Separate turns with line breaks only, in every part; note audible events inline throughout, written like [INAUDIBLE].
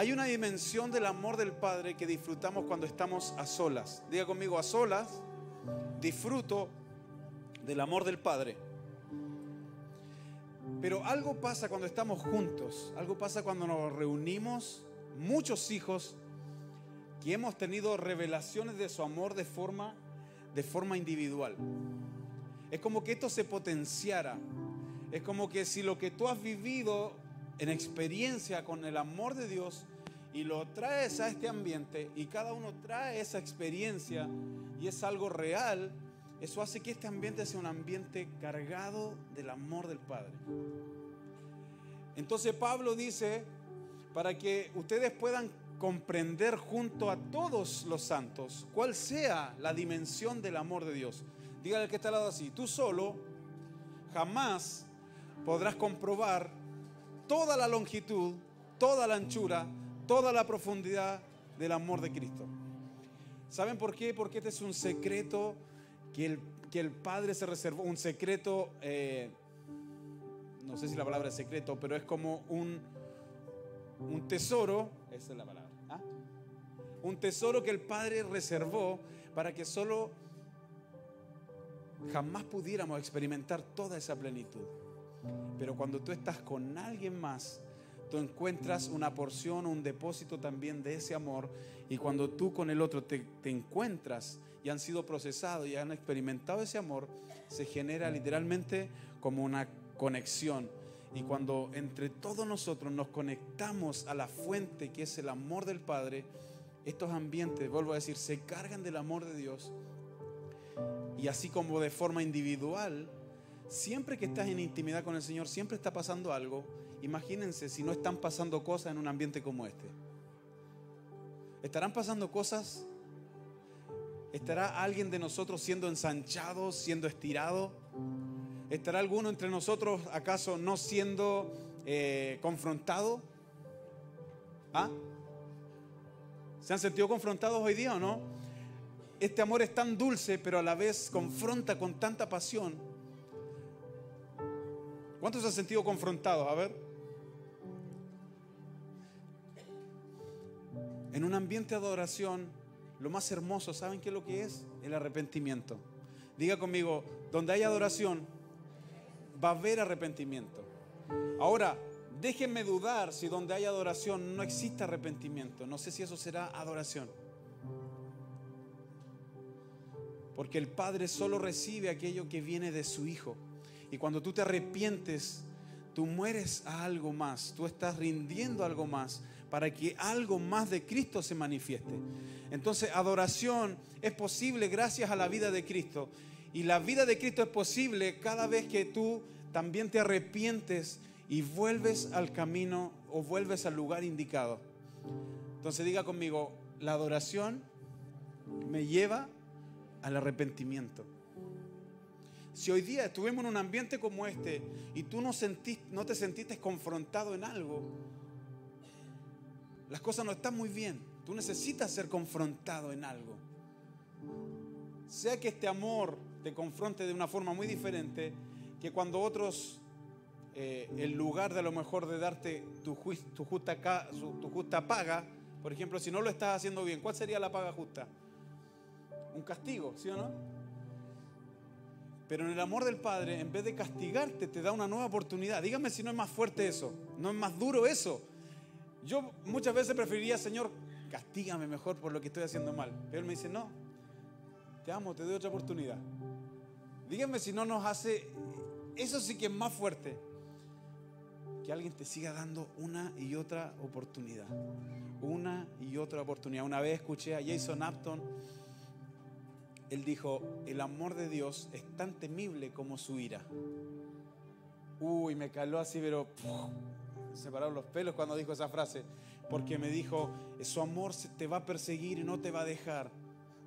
Hay una dimensión del amor del Padre que disfrutamos cuando estamos a solas. Diga conmigo, a solas disfruto del amor del Padre. Pero algo pasa cuando estamos juntos, algo pasa cuando nos reunimos, muchos hijos que hemos tenido revelaciones de su amor de forma, de forma individual. Es como que esto se potenciara. Es como que si lo que tú has vivido en experiencia con el amor de Dios y lo traes a este ambiente y cada uno trae esa experiencia y es algo real, eso hace que este ambiente sea un ambiente cargado del amor del Padre. Entonces Pablo dice, para que ustedes puedan comprender junto a todos los santos cuál sea la dimensión del amor de Dios. Dígale que está al lado así, tú solo jamás podrás comprobar toda la longitud, toda la anchura, toda la profundidad del amor de Cristo. ¿Saben por qué? Porque este es un secreto que el, que el Padre se reservó, un secreto, eh, no sé si la palabra es secreto, pero es como un, un tesoro, esa es la palabra, ¿ah? un tesoro que el Padre reservó para que solo jamás pudiéramos experimentar toda esa plenitud. Pero cuando tú estás con alguien más, tú encuentras una porción, un depósito también de ese amor. Y cuando tú con el otro te, te, encuentras y han sido procesados y han experimentado ese amor, se genera literalmente como una conexión. Y cuando entre todos nosotros nos conectamos a la fuente que es el amor del Padre, estos ambientes, vuelvo a decir, se cargan del amor de Dios. Y así como de forma individual, siempre que estás en intimidad con el Señor, siempre está pasando algo. Imagínense si no están pasando cosas en un ambiente como este. ¿Estarán pasando cosas? ¿Estará alguien de nosotros siendo ensanchado, siendo estirado? ¿Estará alguno entre nosotros acaso no siendo eh, confrontado? ¿Ah? ¿Se han sentido confrontados hoy día o no? Este amor es tan dulce, pero a la vez confronta con tanta pasión ¿Cuántos se han sentido confrontados? A ver. En un ambiente de adoración, lo más hermoso, ¿saben qué es lo que es? El arrepentimiento. Diga conmigo, donde hay adoración, va a haber arrepentimiento. Ahora, déjenme dudar si donde hay adoración no existe arrepentimiento. No sé si eso será adoración. Porque el Padre solo recibe aquello que viene de su Hijo. Y cuando tú te arrepientes, tú mueres a algo más, tú estás rindiendo algo más para que algo más de Cristo se manifieste. Entonces, adoración es posible gracias a la vida de Cristo. Y la vida de Cristo es posible cada vez que tú también te arrepientes y vuelves al camino o vuelves al lugar indicado. Entonces diga conmigo, la adoración me lleva al arrepentimiento. Si hoy día estuvimos en un ambiente como este y tú no, no te sentiste confrontado en algo, las cosas no están muy bien. Tú necesitas ser confrontado en algo. Sea que este amor te confronte de una forma muy diferente que cuando otros, eh, en lugar de a lo mejor de darte tu, tu, justa, tu justa paga, por ejemplo, si no lo estás haciendo bien, ¿cuál sería la paga justa? Un castigo, ¿sí o no? Pero en el amor del Padre, en vez de castigarte, te da una nueva oportunidad. Dígame si no es más fuerte eso, no es más duro eso. Yo muchas veces preferiría, Señor, castígame mejor por lo que estoy haciendo mal. Pero Él me dice, no, te amo, te doy otra oportunidad. Dígame si no nos hace, eso sí que es más fuerte. Que alguien te siga dando una y otra oportunidad. Una y otra oportunidad. Una vez escuché a Jason Apton él dijo, el amor de Dios es tan temible como su ira. Uy, me caló así, pero se pararon los pelos cuando dijo esa frase, porque me dijo, su amor te va a perseguir y no te va a dejar.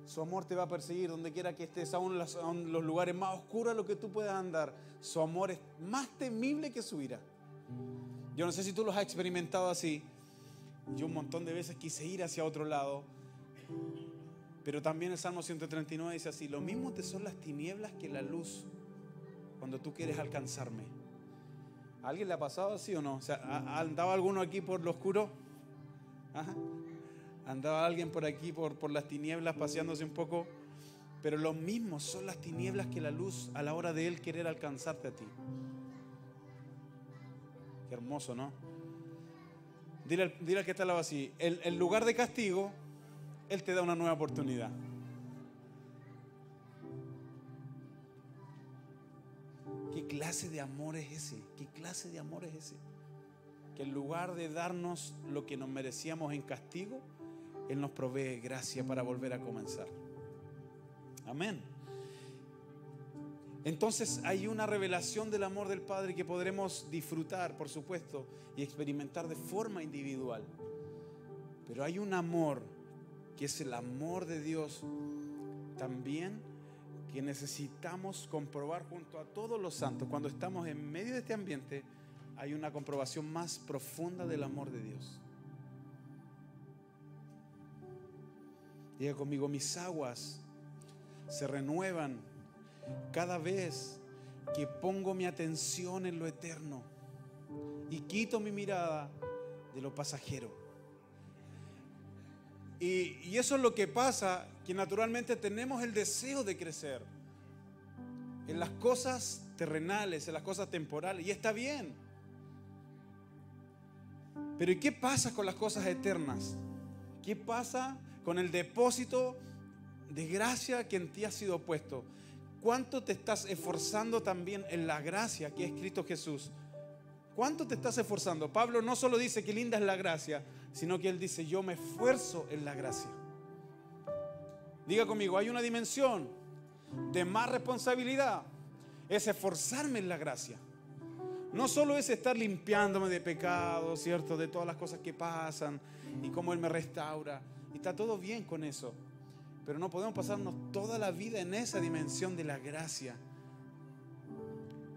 Su amor te va a perseguir donde quiera que estés, aún en los lugares más oscuros a los que tú puedas andar. Su amor es más temible que su ira. Yo no sé si tú los has experimentado así. Yo un montón de veces quise ir hacia otro lado pero también el Salmo 139 dice así, lo mismo te son las tinieblas que la luz cuando tú quieres alcanzarme. ¿A alguien le ha pasado así o no? O sea, ¿ha andado alguno aquí por lo oscuro? Andaba alguien por aquí, por, por las tinieblas, paseándose un poco. Pero lo mismo son las tinieblas que la luz a la hora de Él querer alcanzarte a ti. Qué hermoso, ¿no? Dile, al que está al lado así, el lugar de castigo, Él te da una nueva oportunidad. ¿Qué clase de amor es ese? ¿Qué clase de amor es ese? Que en lugar de darnos lo que nos merecíamos en castigo, Él nos provee gracia para volver a comenzar. Amén. Entonces hay una revelación del amor del Padre que podremos disfrutar, por supuesto, y experimentar de forma individual. Pero hay un amor que es el amor de Dios también que necesitamos comprobar junto a todos los santos. Cuando estamos en medio de este ambiente, hay una comprobación más profunda del amor de Dios. Diga conmigo, mis aguas se renuevan cada vez que pongo mi atención en lo eterno y quito mi mirada de lo pasajero. Y, eso es lo que pasa, que naturalmente tenemos el deseo de crecer en las cosas terrenales, en las cosas temporales, y está bien. Pero ¿y qué pasa con las cosas eternas? ¿Qué pasa con el depósito de gracia que en ti ha sido puesto? ¿Cuánto te estás esforzando también en la gracia que ha escrito Jesús? ¿Cuánto te estás esforzando? Pablo no solo dice que linda es la gracia, sino que él dice, yo me esfuerzo en la gracia. Diga conmigo, hay una dimensión de más responsabilidad, es esforzarme en la gracia. No solo es estar limpiándome de pecado, ¿cierto? De todas las cosas que pasan y cómo Él me restaura. Y está todo bien con eso. Pero no podemos pasarnos toda la vida en esa dimensión de la gracia.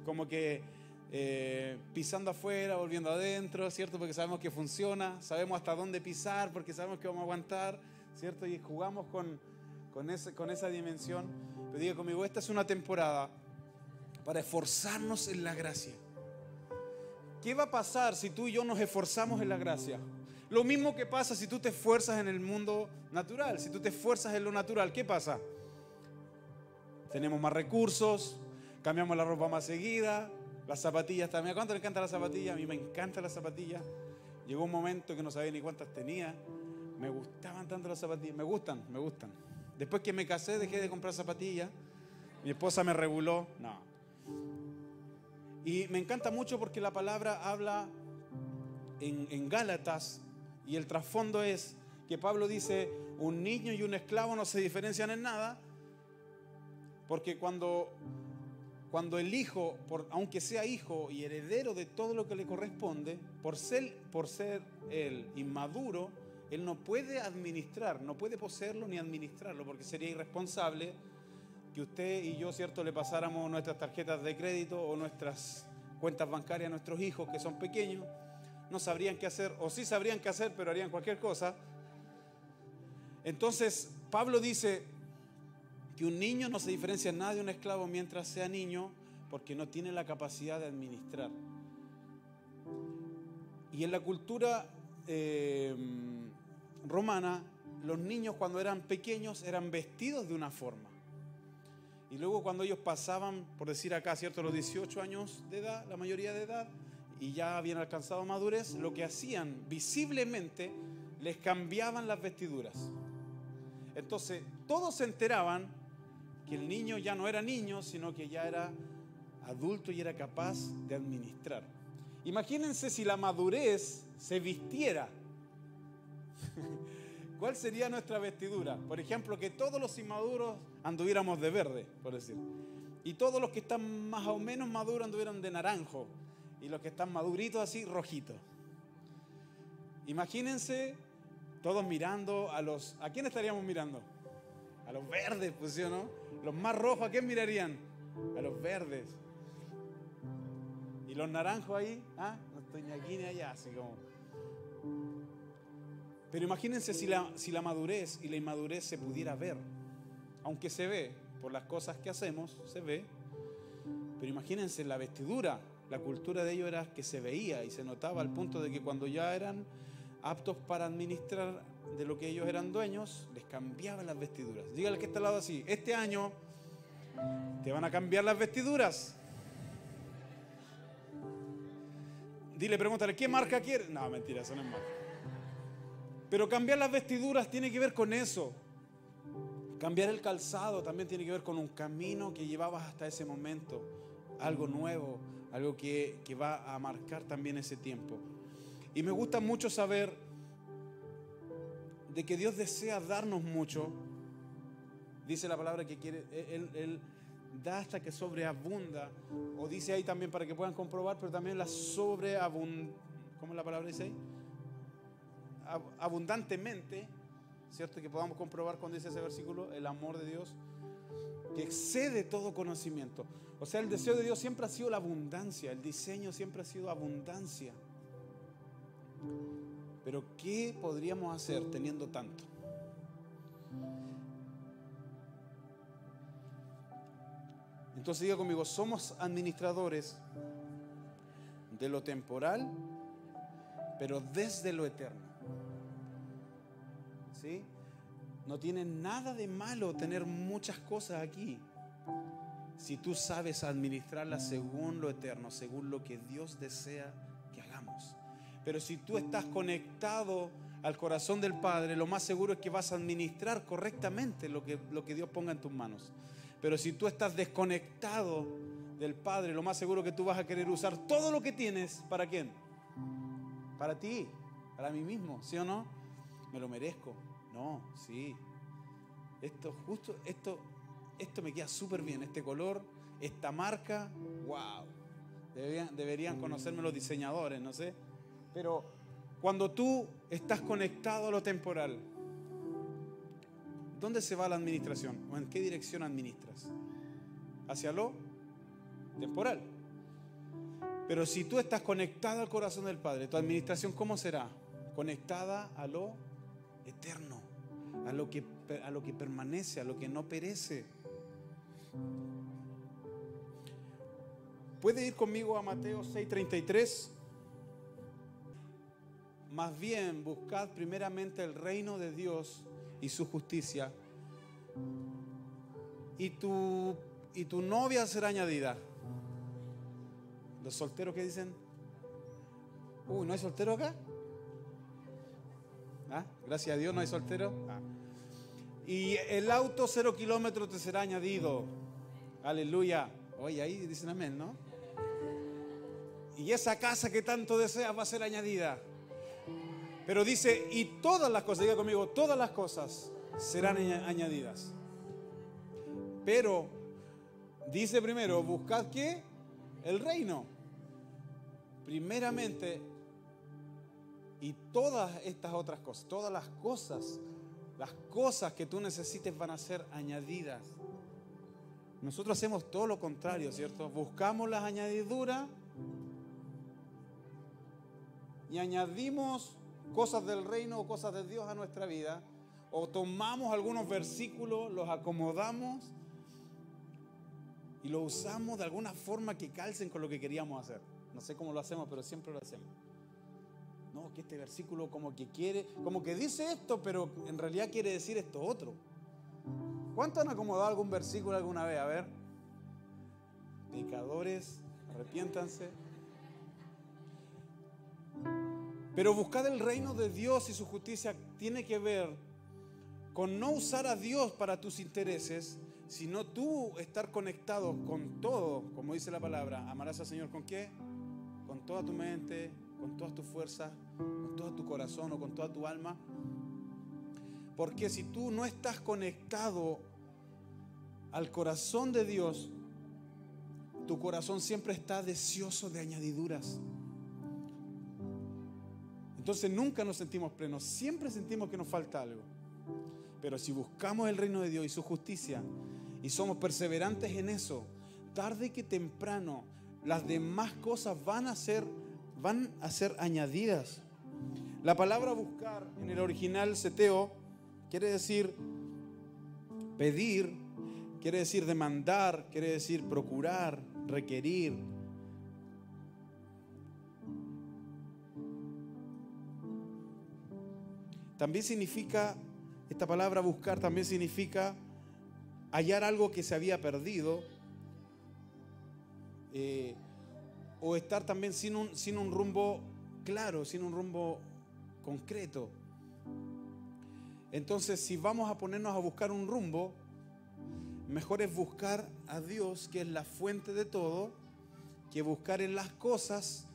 Como que eh, pisando afuera, volviendo adentro, ¿cierto? Porque sabemos que funciona, sabemos hasta dónde pisar, porque sabemos que vamos a aguantar, ¿cierto? Y jugamos con, con, ese, con esa dimensión. Pero diga conmigo, esta es una temporada para esforzarnos en la gracia. ¿Qué va a pasar si tú y yo nos esforzamos en la gracia? Lo mismo que pasa si tú te esfuerzas en el mundo natural, si tú te esfuerzas en lo natural, ¿qué pasa? Tenemos más recursos, cambiamos la ropa más seguida, las zapatillas también. ¿A cuánto le encanta la zapatilla? A mí me encanta la zapatilla. Llegó un momento que no sabía ni cuántas tenía. Me gustaban tanto las zapatillas. Me gustan, me gustan. Después que me casé dejé de comprar zapatillas. Mi esposa me reguló. No. Y me encanta mucho porque la palabra habla en Gálatas y el trasfondo es que Pablo dice, un niño y un esclavo no se diferencian en nada, porque cuando, cuando el hijo, aunque sea hijo y heredero de todo lo que le corresponde, por ser, por ser él inmaduro, él no puede administrar, no puede poseerlo ni administrarlo, porque sería irresponsable que usted y yo, ¿cierto?, le pasáramos nuestras tarjetas de crédito o nuestras cuentas bancarias a nuestros hijos que son pequeños, no sabrían qué hacer, o sí sabrían qué hacer, pero harían cualquier cosa. Entonces, Pablo dice que un niño no se diferencia en nada de un esclavo mientras sea niño, porque no tiene la capacidad de administrar. Y en la cultura eh, romana, los niños cuando eran pequeños eran vestidos de una forma. Y luego cuando ellos pasaban, por decir acá, ¿cierto? Los 18 años de edad, la mayoría de edad, y ya habían alcanzado madurez, lo que hacían visiblemente, les cambiaban las vestiduras. Entonces, todos se enteraban que el niño ya no era niño, sino que ya era adulto y era capaz de administrar. Imagínense si la madurez se vistiera [LAUGHS] ¿Cuál sería nuestra vestidura? Por ejemplo, que todos los inmaduros anduviéramos de verde, por decir. Y todos los que están más o menos maduros anduvieran de naranjo. Y los que están maduritos así, rojitos. Imagínense todos mirando a los... ¿A quién estaríamos mirando? A los verdes, pues sí o no. Los más rojos, ¿a quién mirarían? A los verdes. Y los naranjos ahí, ¿ah? No estoy ni aquí ni allá, así como... Pero imagínense si la, si la madurez y la inmadurez se pudiera ver, aunque se ve por las cosas que hacemos, se ve, pero imagínense la vestidura, la cultura de ellos era que se veía y se notaba al punto de que cuando ya eran aptos para administrar de lo que ellos eran dueños, les cambiaban las vestiduras. Dígale que está al lado así, este año te van a cambiar las vestiduras. Dile, pregúntale, ¿qué marca quiere? No, mentira, eso no es marca. Pero cambiar las vestiduras tiene que ver con eso. Cambiar el calzado también tiene que ver con un camino que llevabas hasta ese momento. Algo nuevo, algo que, que va a marcar también ese tiempo. Y me gusta mucho saber de que Dios desea darnos mucho. Dice la palabra que quiere, Él, da hasta que sobreabunda. O dice ahí también para que puedan comprobar, pero también la sobreabunda. ¿Cómo la palabra dice ahí? Abundantemente, ¿cierto? Que podamos comprobar cuando dice ese versículo, el amor de Dios, que excede todo conocimiento. O sea, el deseo de Dios siempre ha sido la abundancia, el diseño siempre ha sido abundancia. Pero ¿qué podríamos hacer teniendo tanto? Entonces diga conmigo, somos administradores de lo temporal, pero desde lo eterno. ¿Sí? No tiene nada de malo tener muchas cosas aquí. Si tú sabes administrarlas según lo eterno, según lo que Dios desea pero si tú estás conectado al corazón del Padre, lo más seguro es que vas a administrar correctamente lo que, Dios ponga en tus manos. Pero si tú estás desconectado del Padre, lo más seguro que tú vas a querer usar todo lo que tienes. ¿Para quién? Para ti, para mí mismo, ¿sí o no? Me lo merezco. No, sí. Esto justo, esto, esto me queda súper bien. Este color, esta marca, wow. Deberían conocerme los diseñadores, no sé. Pero cuando tú estás conectado a lo temporal, ¿dónde se va la administración? ¿O en qué dirección administras? Hacia lo temporal. Pero si tú estás conectado al corazón del Padre, tu administración ¿cómo será? Conectada a lo eterno, a lo que, a lo que permanece, a lo que no perece. ¿Puede ir conmigo a Mateo 6:33? Más bien buscad primeramente el reino de Dios y su justicia. Y tu, y tu novia será añadida. Los solteros que dicen, uy, ¿no hay soltero acá? ¿Ah? Gracias a Dios no hay soltero. Ah. Y el auto cero kilómetros te será añadido. Aleluya. Oye, ahí dicen amén, ¿no? Y esa casa que tanto deseas va a ser añadida. Pero dice, y todas las cosas, diga conmigo, todas las cosas serán añadidas. Pero dice primero, buscad qué? El reino. Primeramente, y todas estas otras cosas, todas las cosas, las cosas que tú necesites van a ser añadidas. Nosotros hacemos todo lo contrario, ¿cierto? Buscamos las añadiduras y añadimos cosas del reino o cosas de Dios a nuestra vida, o tomamos algunos versículos, los acomodamos y los usamos de alguna forma que calcen con lo que queríamos hacer. No sé cómo lo hacemos, pero siempre lo hacemos. No, que este versículo como que quiere, como que dice esto, pero en realidad quiere decir esto otro. ¿Cuánto han acomodado algún versículo alguna vez? A ver. Pecadores, arrepiéntanse. Pero buscar el reino de Dios y su justicia tiene que ver con no usar a Dios para tus intereses, sino tú estar conectado con todo, como dice la palabra. Amarás al Señor con qué? Con toda tu mente, con todas tus fuerzas, con todo tu corazón o con toda tu alma. Porque si tú no estás conectado al corazón de Dios, tu corazón siempre está deseoso de añadiduras. Entonces nunca nos sentimos plenos, siempre sentimos que nos falta algo. Pero si buscamos el reino de Dios y su justicia y somos perseverantes en eso, tarde que temprano las demás cosas van a ser van a ser añadidas. La palabra buscar en el original seteo quiere decir pedir, quiere decir demandar, quiere decir procurar, requerir, también significa, esta palabra buscar también significa hallar algo que se había perdido eh, o estar también sin un, sin un rumbo claro, sin un rumbo concreto. Entonces, si vamos a ponernos a buscar un rumbo, mejor es buscar a Dios, que es la fuente de todo, que buscar en las cosas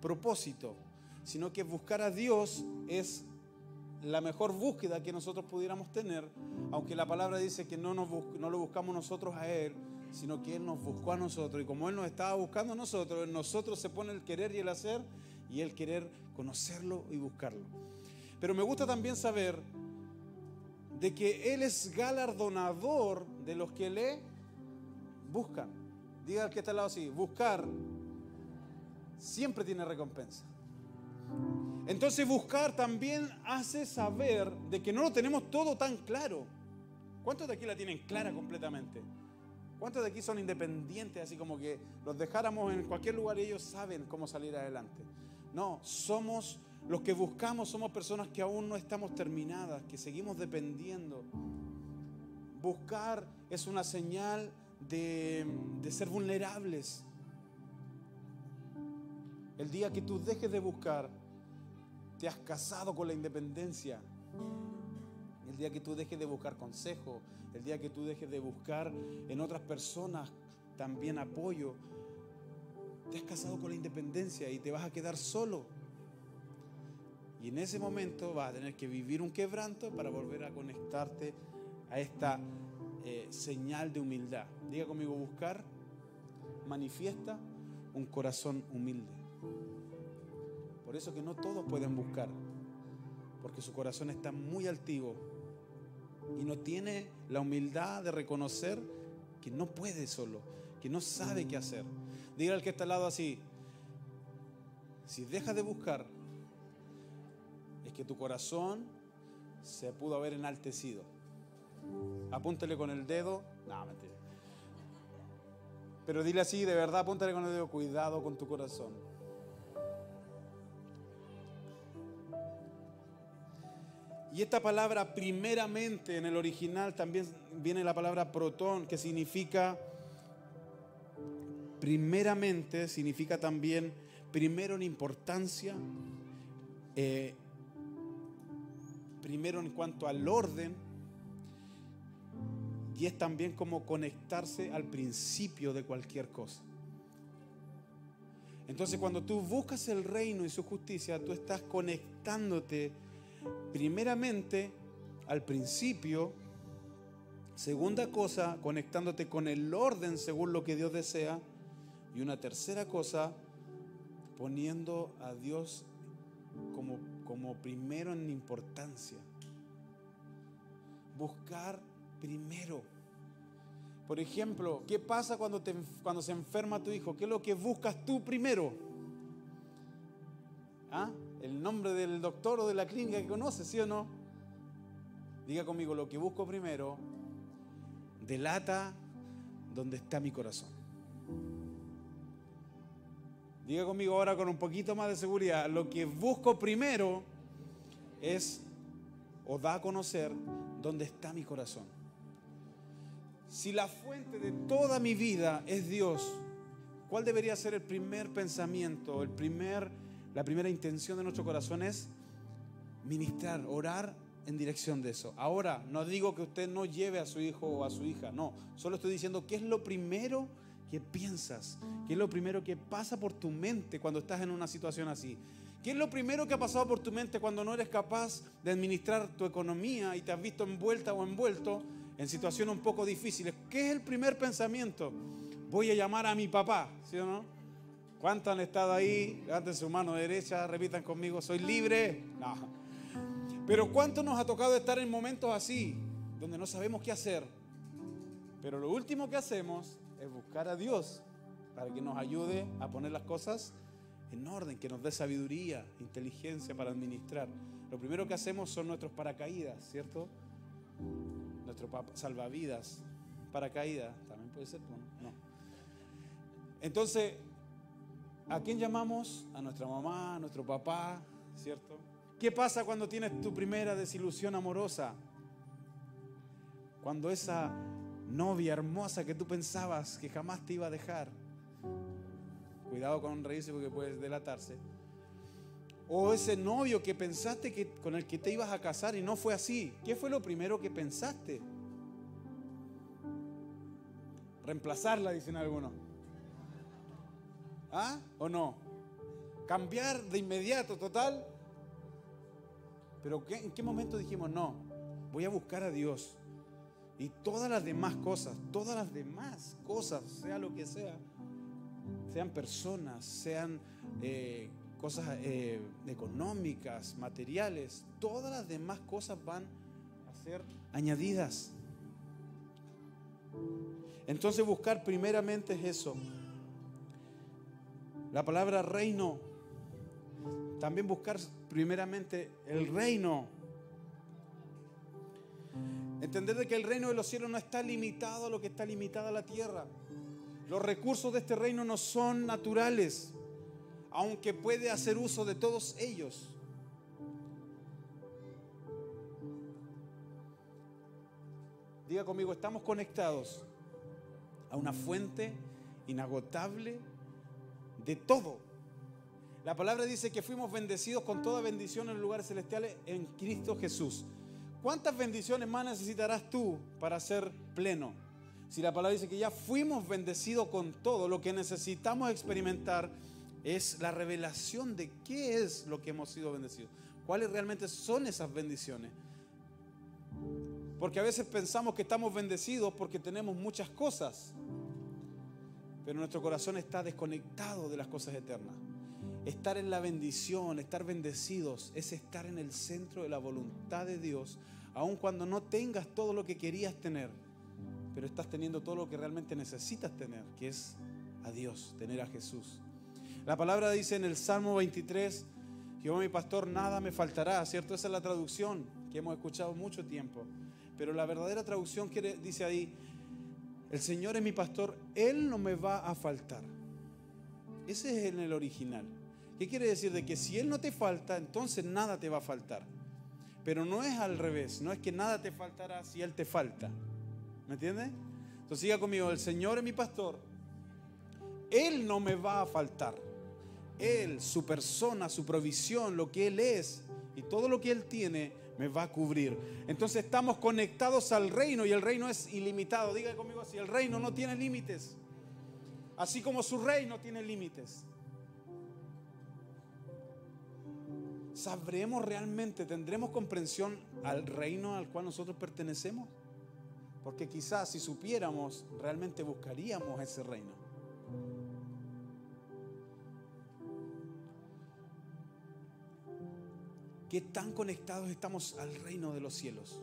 propósito, sino que buscar a Dios es la mejor búsqueda que nosotros pudiéramos tener, aunque la palabra dice que no, nos no lo buscamos nosotros a Él, sino que Él nos buscó a nosotros. Y como Él nos estaba buscando a nosotros, en nosotros se pone el querer y el hacer, y el querer conocerlo y buscarlo. Pero me gusta también saber de que Él es galardonador de los que le buscan. Diga al que está al lado así, buscar siempre tiene recompensa. Entonces buscar también hace saber de que no lo tenemos todo tan claro. ¿Cuántos de aquí la tienen clara completamente? ¿Cuántos de aquí son independientes, así como que los dejáramos en cualquier lugar y ellos saben cómo salir adelante? No, somos los que buscamos, somos personas que aún no estamos terminadas, que seguimos dependiendo. Buscar es una señal de, de ser vulnerables. El día que tú dejes de buscar, te has casado con la independencia. El día que tú dejes de buscar consejo, el día que tú dejes de buscar en otras personas también apoyo, te has casado con la independencia y te vas a quedar solo. Y en ese momento vas a tener que vivir un quebranto para volver a conectarte a esta eh, señal de humildad. Diga conmigo, buscar manifiesta un corazón humilde. Por eso que no todos pueden buscar, porque su corazón está muy altivo y no tiene la humildad de reconocer que no puede solo, que no sabe qué hacer. Diga al que está al lado así, si dejas de buscar, es que tu corazón se pudo haber enaltecido. Apúntele con el dedo, no, mentira. Pero dile así, de verdad, apúntale con el dedo, cuidado con tu corazón. Y esta palabra primeramente en el original también viene la palabra protón, que significa, primeramente significa también primero en importancia, eh, primero en cuanto al orden, y es también como conectarse al principio de cualquier cosa. Entonces cuando tú buscas el reino y su justicia, tú estás conectándote primeramente al principio, segunda cosa, conectándote con el orden según lo que Dios desea, y una tercera cosa, poniendo a Dios como, como primero en importancia. Buscar primero. Por ejemplo, ¿qué pasa cuando, te, cuando se enferma tu hijo? ¿Qué es lo que buscas tú primero? ¿Ah? El nombre del doctor o de la clínica que conoce, ¿sí o no? Diga conmigo, lo que busco primero delata donde está mi corazón. Diga conmigo ahora con un poquito más de seguridad, lo que busco primero es o da a conocer dónde está mi corazón. Si la fuente de toda mi vida es Dios, ¿cuál debería ser el primer pensamiento, el primer la primera intención de nuestro corazón es ministrar, orar en dirección de eso. Ahora, no digo que usted no lleve a su hijo o a su hija, no, solo estoy diciendo qué es lo primero que piensas, qué es lo primero que pasa por tu mente cuando estás en una situación así. ¿Qué es lo primero que ha pasado por tu mente cuando no eres capaz de administrar tu economía y te has visto envuelta o envuelto en situaciones un poco difíciles? ¿Qué es el primer pensamiento? Voy a llamar a mi papá, ¿sí o no? ¿Cuántos han estado ahí? Levanten su mano derecha, repitan conmigo, soy libre. Pero ¿cuánto nos ha tocado estar en momentos así, donde no sabemos qué hacer? Pero lo último que hacemos es buscar a Dios para que nos ayude a poner las cosas en orden, que nos dé sabiduría, inteligencia para administrar. Lo primero que hacemos son nuestros paracaídas, ¿cierto? Nuestro salvavidas, paracaídas, también puede ser, no. Entonces, ¿A quién llamamos? A nuestra mamá, a nuestro papá, ¿cierto? ¿Qué pasa cuando tienes tu primera desilusión amorosa? Cuando esa novia hermosa que tú pensabas que jamás te iba a dejar, cuidado con reírse porque puedes delatarse, o ese novio que pensaste que con el que te ibas a casar y no fue así, ¿qué fue lo primero que pensaste? Reemplazarla, dicen algunos. ¿Ah? ¿O no? Cambiar de inmediato, total. Pero ¿en qué momento dijimos, no, voy a buscar a Dios? Y todas las demás cosas, todas las demás cosas, sea lo que sea, sean personas, sean eh, cosas eh, económicas, materiales, todas las demás cosas van a ser añadidas. Entonces buscar primeramente es eso. La palabra reino, también buscar primeramente el reino. Entender de que el reino de los cielos no está limitado a lo que está limitada la tierra. Los recursos de este reino no son naturales, aunque puede hacer uso de todos ellos. Diga conmigo, estamos conectados a una fuente inagotable de todo. La palabra dice que fuimos bendecidos con toda bendición en los lugares celestiales en Cristo Jesús. ¿Cuántas bendiciones más necesitarás tú para ser pleno? Si la palabra dice que ya fuimos bendecidos con todo, lo que necesitamos experimentar es la revelación de qué es lo que hemos sido bendecidos. ¿Cuáles realmente son esas bendiciones? Porque a veces pensamos que estamos bendecidos porque tenemos muchas cosas, pero nuestro corazón está desconectado de las cosas eternas. Estar en la bendición, estar bendecidos, es estar en el centro de la voluntad de Dios, aun cuando no tengas todo lo que querías tener, pero estás teniendo todo lo que realmente necesitas tener, que es a Dios, tener a Jesús. La palabra dice en el Salmo 23, Jehová mi pastor, nada me faltará, ¿cierto? Esa es la traducción que hemos escuchado mucho tiempo. Pero la verdadera traducción que dice ahí, el Señor es mi pastor, Él no me va a faltar. Ese es en el original. ¿Qué quiere decir? De que si Él no te falta, entonces nada te va a faltar. Pero no es al revés, no es que nada te faltará si Él te falta. ¿Me entiendes? Entonces siga conmigo, el Señor es mi pastor, Él no me va a faltar. Él, su persona, su provisión, lo que Él es y todo lo que Él tiene, me va a cubrir. Entonces estamos conectados al reino y el reino es ilimitado. Diga conmigo así, el reino no tiene límites. Así como su reino tiene límites. ¿Sabremos realmente, tendremos comprensión al reino al cual nosotros pertenecemos? Porque quizás si supiéramos, realmente buscaríamos ese reino. ¿Qué tan conectados estamos al reino de los cielos?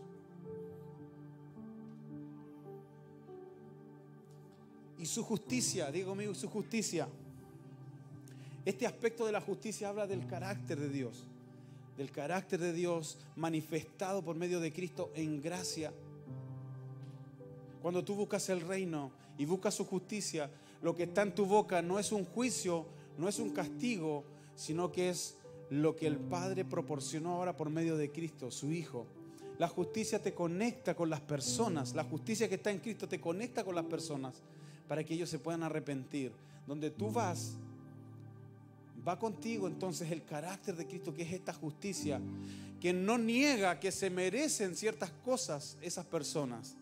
Y su justicia, digo conmigo, su justicia. Este aspecto de la justicia habla del carácter de Dios del carácter de Dios manifestado por medio de Cristo en gracia. Cuando tú buscas el reino y buscas su justicia, lo que está en tu boca no es un juicio, no es un castigo, sino que es lo que el Padre proporcionó ahora por medio de Cristo, su Hijo. La justicia te conecta con las personas, la justicia que está en Cristo te conecta con las personas para que ellos se puedan arrepentir. Donde tú vas, va contigo entonces el carácter de Cristo, que es esta justicia, que no niega que se merecen ciertas cosas esas personas,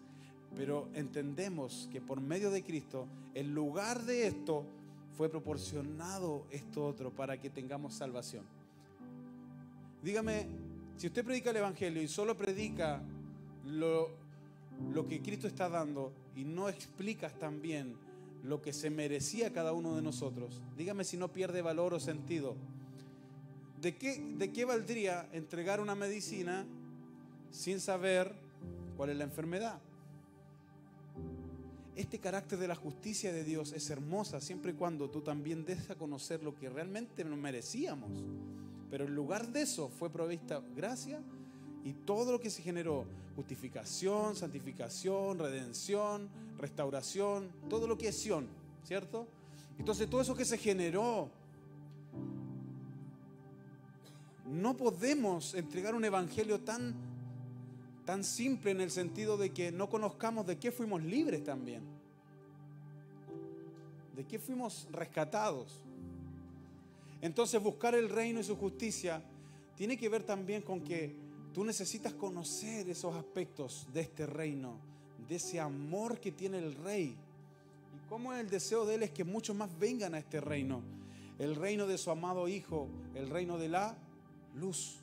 pero entendemos que por medio de Cristo, en lugar de esto, fue proporcionado esto otro para que tengamos salvación. Dígame, si usted predica el Evangelio y solo predica lo, que Cristo está dando y no explicas también lo que se merecía cada uno de nosotros. Dígame si no pierde valor o sentido. ¿De qué, ¿De qué valdría entregar una medicina sin saber cuál es la enfermedad? Este carácter de la justicia de Dios es hermosa siempre y cuando tú también des a conocer lo que realmente nos merecíamos. Pero en lugar de eso fue provista gracia y todo lo que se generó, justificación, santificación, redención, restauración, todo lo que es Sion, ¿cierto? Entonces todo eso que se generó no podemos entregar un evangelio tan, tan simple en el sentido de que no conozcamos de qué fuimos libres también. De qué fuimos rescatados. Entonces buscar el reino y su justicia tiene que ver también con que tú necesitas conocer esos aspectos de este reino, de ese amor que tiene el rey. Y cómo el deseo de él es que muchos más vengan a este reino. El reino de su amado Hijo, el reino de la luz.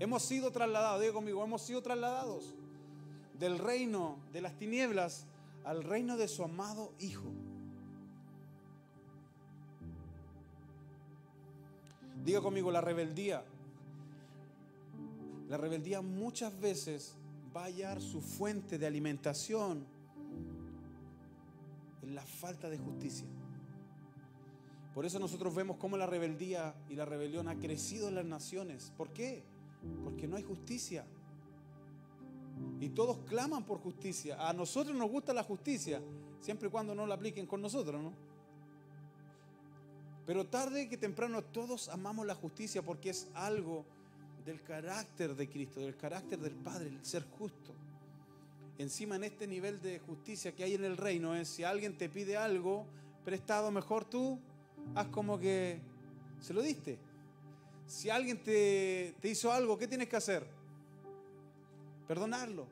Hemos sido trasladados, digo conmigo, hemos sido trasladados del reino de las tinieblas al reino de su amado Hijo. Diga conmigo, la rebeldía. La rebeldía muchas veces va a hallar su fuente de alimentación en la falta de justicia. Por eso nosotros vemos cómo la rebeldía y la rebelión ha crecido en las naciones. ¿Por qué? Porque no hay justicia. Y todos claman por justicia. A nosotros nos gusta la justicia, siempre y cuando no la apliquen con nosotros, ¿no? Pero tarde que temprano todos amamos la justicia porque es algo del carácter de Cristo, del carácter del Padre, el ser justo. Encima en este nivel de justicia que hay en el reino es si alguien te pide algo prestado, mejor tú haz como que se lo diste. Si alguien te, te hizo algo, ¿qué tienes que hacer? Perdonarlo.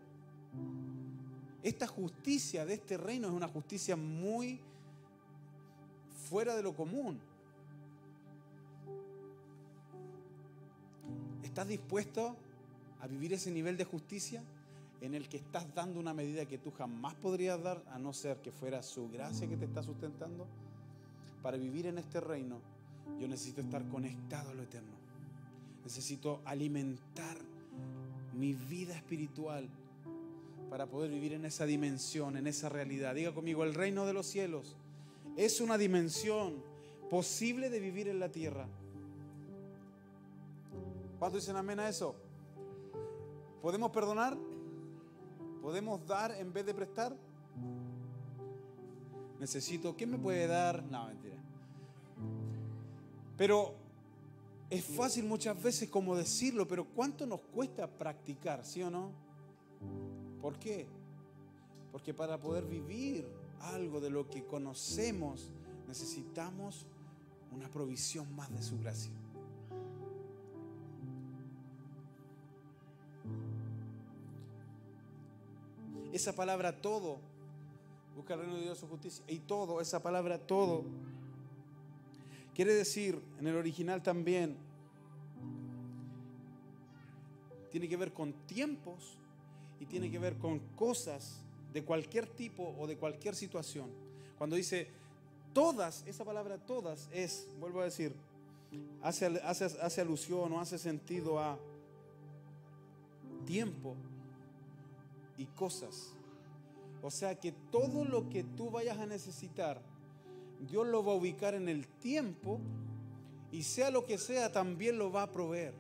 Esta justicia de este reino es una justicia muy fuera de lo común. ¿Estás dispuesto a vivir ese nivel de justicia en el que estás dando una medida que tú jamás podrías dar a no ser que fuera su gracia que te está sustentando? Para vivir en este reino, yo necesito estar conectado a lo eterno. Necesito alimentar mi vida espiritual para poder vivir en esa dimensión, en esa realidad. Diga conmigo, el reino de los cielos es una dimensión posible de vivir en la tierra. ¿Cuántos dicen amén a eso? ¿Podemos perdonar? ¿Podemos dar en vez de prestar? Necesito, ¿qué me puede dar? No, mentira. Pero es fácil muchas veces como decirlo, pero ¿cuánto nos cuesta practicar, sí o no? ¿Por qué? Porque para poder vivir algo de lo que conocemos, necesitamos una provisión más de su gracia. Esa palabra todo, busca el reino de Dios su justicia, y todo, esa palabra todo, quiere decir en el original también, tiene que ver con tiempos y tiene que ver con cosas de cualquier tipo o de cualquier situación. Cuando dice todas, esa palabra todas es, vuelvo a decir, hace, hace, hace alusión o hace sentido a tiempo, y cosas. O sea que todo lo que tú vayas a necesitar, Dios lo va a ubicar en el tiempo y sea lo que sea, también lo va a proveer.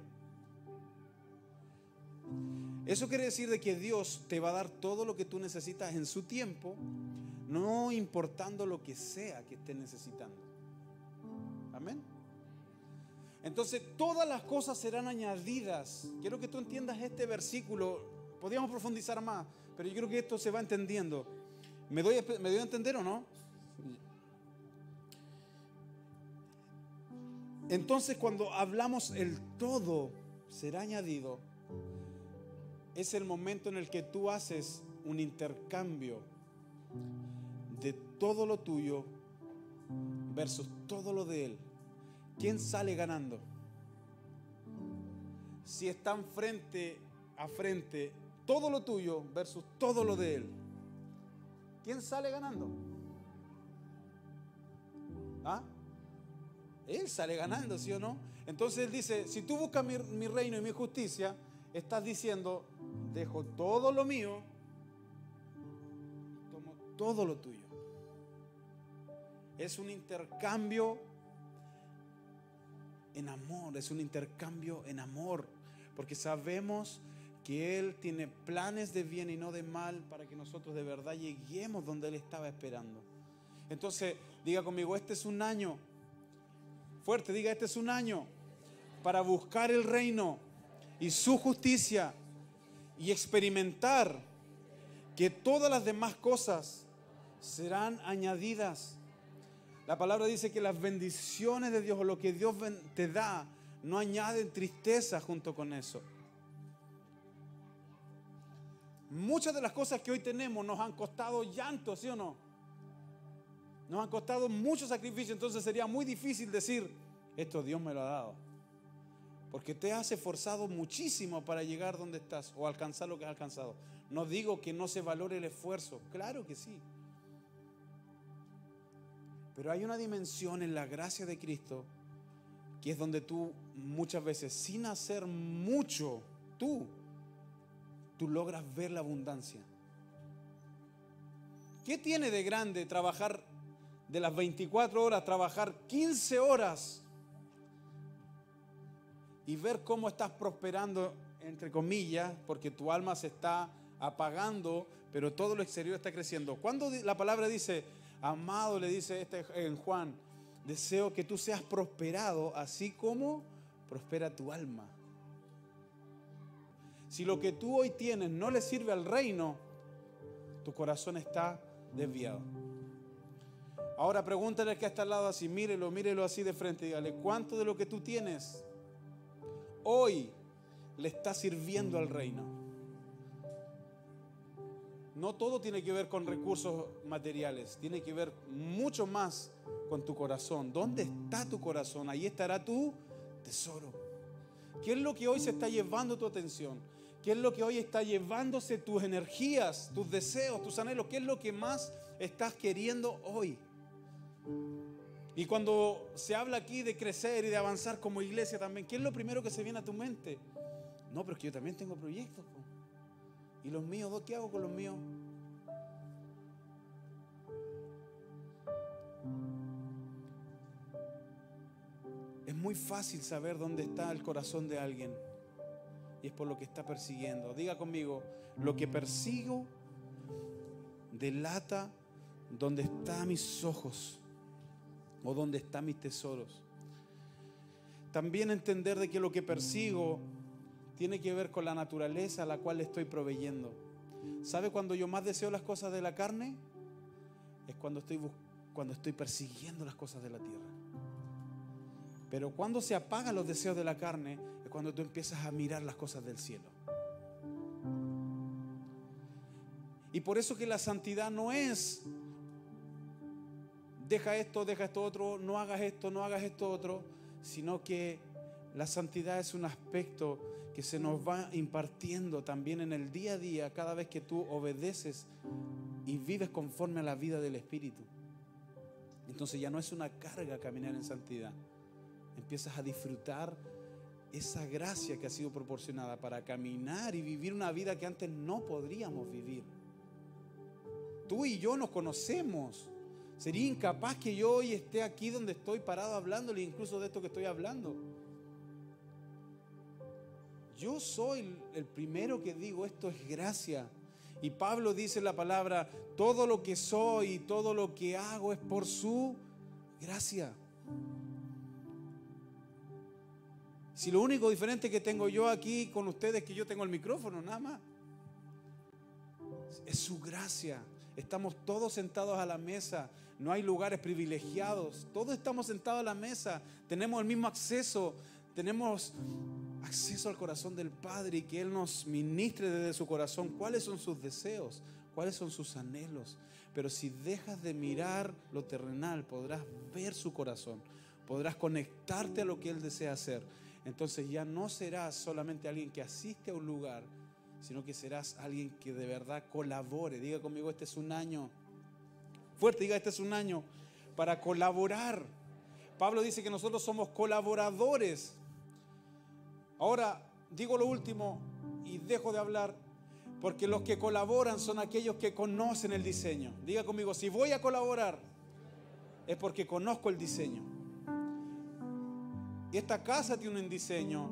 Eso quiere decir de que Dios te va a dar todo lo que tú necesitas en su tiempo, no importando lo que sea que estés necesitando. Amén. Entonces todas las cosas serán añadidas. Quiero que tú entiendas este versículo Podríamos profundizar más, pero yo creo que esto se va entendiendo. ¿Me doy, ¿Me doy a entender o no? Entonces cuando hablamos el todo será añadido, es el momento en el que tú haces un intercambio de todo lo tuyo versus todo lo de Él. ¿Quién sale ganando? Si están frente a frente todo lo tuyo versus todo lo de Él. ¿Quién sale ganando? ¿Ah? Él sale ganando, ¿sí o no? Entonces Él dice, si tú buscas mi, mi reino y mi justicia, estás diciendo, dejo todo lo mío, tomo todo lo tuyo. Es un intercambio en amor, es un intercambio en amor, porque sabemos que Él tiene planes de bien y no de mal para que nosotros de verdad lleguemos donde Él estaba esperando. Entonces, diga conmigo, este es un año. Fuerte, diga, este es un año para buscar el reino y su justicia y experimentar que todas las demás cosas serán añadidas. La palabra dice que las bendiciones de Dios o lo que Dios te da no añaden tristeza junto con eso. Muchas de las cosas que hoy tenemos nos han costado llanto, ¿sí o no? Nos han costado mucho sacrificio, entonces sería muy difícil decir, esto Dios me lo ha dado. Porque te has esforzado muchísimo para llegar donde estás o alcanzar lo que has alcanzado. No digo que no se valore el esfuerzo, claro que sí. Pero hay una dimensión en la gracia de Cristo que es donde tú muchas veces, sin hacer mucho, tú, tú logras ver la abundancia. ¿Qué tiene de grande trabajar de las 24 horas, trabajar 15 horas y ver cómo estás prosperando, entre comillas, porque tu alma se está apagando, pero todo lo exterior está creciendo? Cuando la palabra dice, amado, le dice este en Juan, deseo que tú seas prosperado así como prospera tu alma. Si lo que tú hoy tienes no le sirve al reino, tu corazón está desviado. Ahora pregúntale al que está al lado así, mírelo, mírelo así de frente dígale, ¿cuánto de lo que tú tienes hoy le está sirviendo al reino? No todo tiene que ver con recursos materiales, tiene que ver mucho más con tu corazón. ¿Dónde está tu corazón? Ahí estará tu tesoro. ¿Qué es lo que hoy se está llevando tu atención? ¿Qué es lo que hoy está llevándose tus energías, tus deseos, tus anhelos? ¿Qué es lo que más estás queriendo hoy? Y cuando se habla aquí de crecer y de avanzar como iglesia también, ¿qué es lo primero que se viene a tu mente? No, pero es que yo también tengo proyectos. ¿Y los míos? ¿Qué hago con los míos? Es muy fácil saber dónde está el corazón de alguien. Y es por lo que está persiguiendo. Diga conmigo, lo que persigo delata dónde están mis ojos o dónde están mis tesoros. También entender de que lo que persigo tiene que ver con la naturaleza a la cual estoy proveyendo. ¿Sabe cuando yo más deseo las cosas de la carne? Es cuando estoy, cuando estoy persiguiendo las cosas de la tierra. Pero cuando se apagan los deseos de la carne cuando tú empiezas a mirar las cosas del cielo. Y por eso que la santidad no es deja esto, deja esto otro, no hagas esto, no hagas esto otro, sino que la santidad es un aspecto que se nos va impartiendo también en el día a día cada vez que tú obedeces y vives conforme a la vida del Espíritu. Entonces ya no es una carga caminar en santidad. Empiezas a disfrutar esa gracia que ha sido proporcionada para caminar y vivir una vida que antes no podríamos vivir. Tú y yo nos conocemos. Sería incapaz que yo hoy esté aquí donde estoy parado hablándole incluso de esto que estoy hablando. Yo soy el primero que digo, esto es gracia. Y Pablo dice la palabra, todo lo que soy y todo lo que hago es por su gracia. Si lo único diferente que tengo yo aquí con ustedes es que yo tengo el micrófono, nada más. Es su gracia. Estamos todos sentados a la mesa. No hay lugares privilegiados. Todos estamos sentados a la mesa. Tenemos el mismo acceso. Tenemos acceso al corazón del Padre y que Él nos ministre desde su corazón cuáles son sus deseos, cuáles son sus anhelos. Pero si dejas de mirar lo terrenal, podrás ver su corazón, podrás conectarte a lo que Él desea hacer. Entonces ya no serás solamente alguien que asiste a un lugar, sino que serás alguien que de verdad colabore. Diga conmigo, este es un año. Fuerte, diga, este es un año para colaborar. Pablo dice que nosotros somos colaboradores Ahora digo lo último y dejo de hablar porque los que colaboran son aquellos que conocen el diseño. Diga conmigo, si voy a colaborar es porque conozco el diseño. Esta casa tiene un diseño,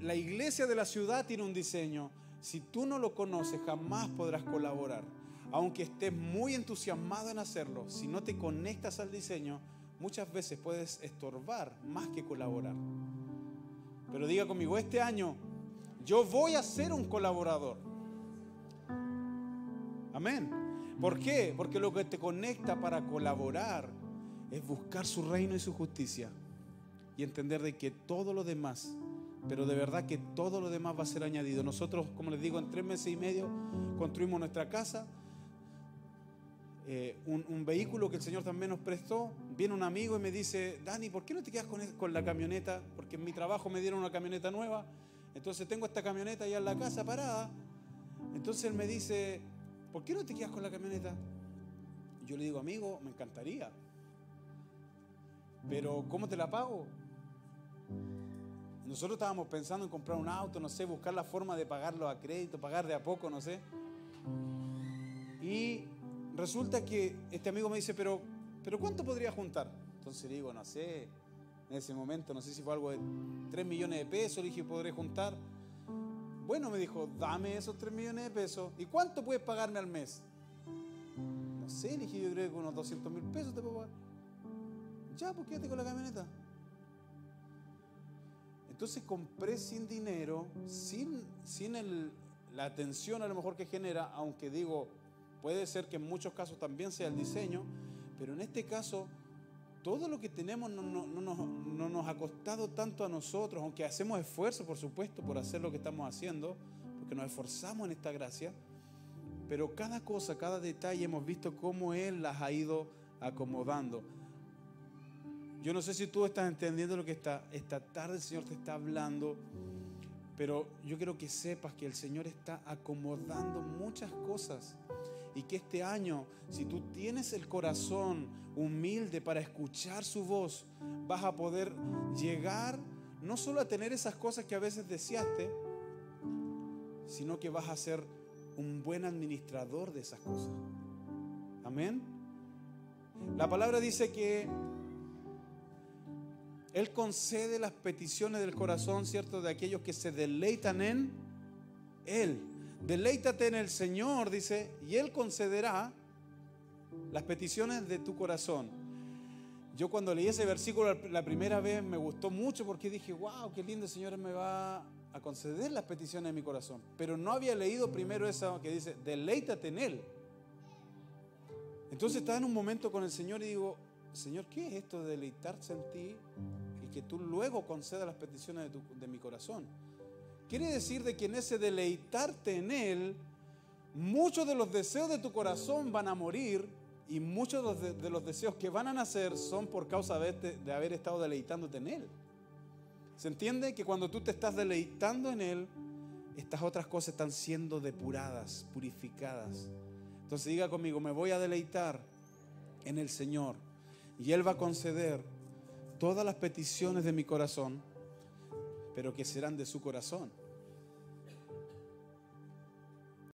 la iglesia de la ciudad tiene un diseño. Si tú no lo conoces, jamás podrás colaborar. Aunque estés muy entusiasmado en hacerlo, si no te conectas al diseño, muchas veces puedes estorbar más que colaborar. Pero diga conmigo, este año yo voy a ser un colaborador. Amén. ¿Por qué? Porque lo que te conecta para colaborar es buscar su reino y su justicia y entender de que todo lo demás, pero de verdad que todo lo demás va a ser añadido. Nosotros, como les digo, en tres meses y medio construimos nuestra casa, eh, un, vehículo que el Señor también nos prestó. Viene un amigo y me dice, Dani, ¿por qué no te quedas con, con la camioneta? Porque en mi trabajo me dieron una camioneta nueva. Entonces tengo esta camioneta allá en la casa parada. Entonces él me dice, ¿por qué no te quedas con la camioneta? Yo le digo, amigo, me encantaría. Pero ¿cómo te la pago? Nosotros estábamos pensando en comprar un auto, no sé, buscar la forma de pagarlo a crédito, pagar de a poco, no sé. Y resulta que este amigo me dice, pero, pero ¿cuánto podría juntar? Entonces le digo, no sé, en ese momento, no sé si fue algo de 3 millones de pesos, le dije, ¿podré juntar? Bueno, me dijo, dame esos 3 millones de pesos. ¿Y cuánto puedes pagarme al mes? No sé, le dije, yo creo que unos 200 mil pesos te puedo pagar. Ya, pues quédate con la camioneta. Entonces compré sin dinero, sin, sin la atención a lo mejor que genera, aunque digo, puede ser que en muchos casos también sea el diseño, pero en este caso todo lo que tenemos no, no, nos ha costado tanto a nosotros, aunque hacemos esfuerzo, por supuesto, por hacer lo que estamos haciendo, porque nos esforzamos en esta gracia, pero cada cosa, cada detalle hemos visto cómo Él las ha ido acomodando. Yo no sé si tú estás entendiendo lo que está, esta tarde el Señor te está hablando, pero yo quiero que sepas que el Señor está acomodando muchas cosas y que este año, si tú tienes el corazón humilde para escuchar su voz, vas a poder llegar no solo a tener esas cosas que a veces deseaste, sino que vas a ser un buen administrador de esas cosas. Amén. La palabra dice que él concede las peticiones del corazón, ¿cierto? De aquellos que se deleitan en Él. Deleítate en el Señor, dice, y Él concederá las peticiones de tu corazón. Yo cuando leí ese versículo la primera vez me gustó mucho porque dije, wow, qué lindo el Señor me va a conceder las peticiones de mi corazón. Pero no había leído primero eso que dice, deleítate en Él. Entonces estaba en un momento con el Señor y digo, Señor, ¿qué es esto de deleitarse en ti? que tú luego concedas las peticiones de, mi corazón. Quiere decir de que en ese deleitarte en Él, muchos de los deseos de tu corazón van a morir y muchos de, los deseos que van a nacer son por causa de, de haber estado deleitándote en Él. ¿Se entiende que cuando tú te estás deleitando en Él, estas otras cosas están siendo depuradas, purificadas? Entonces diga conmigo, me voy a deleitar en el Señor y Él va a conceder todas las peticiones de mi corazón, pero que serán de su corazón.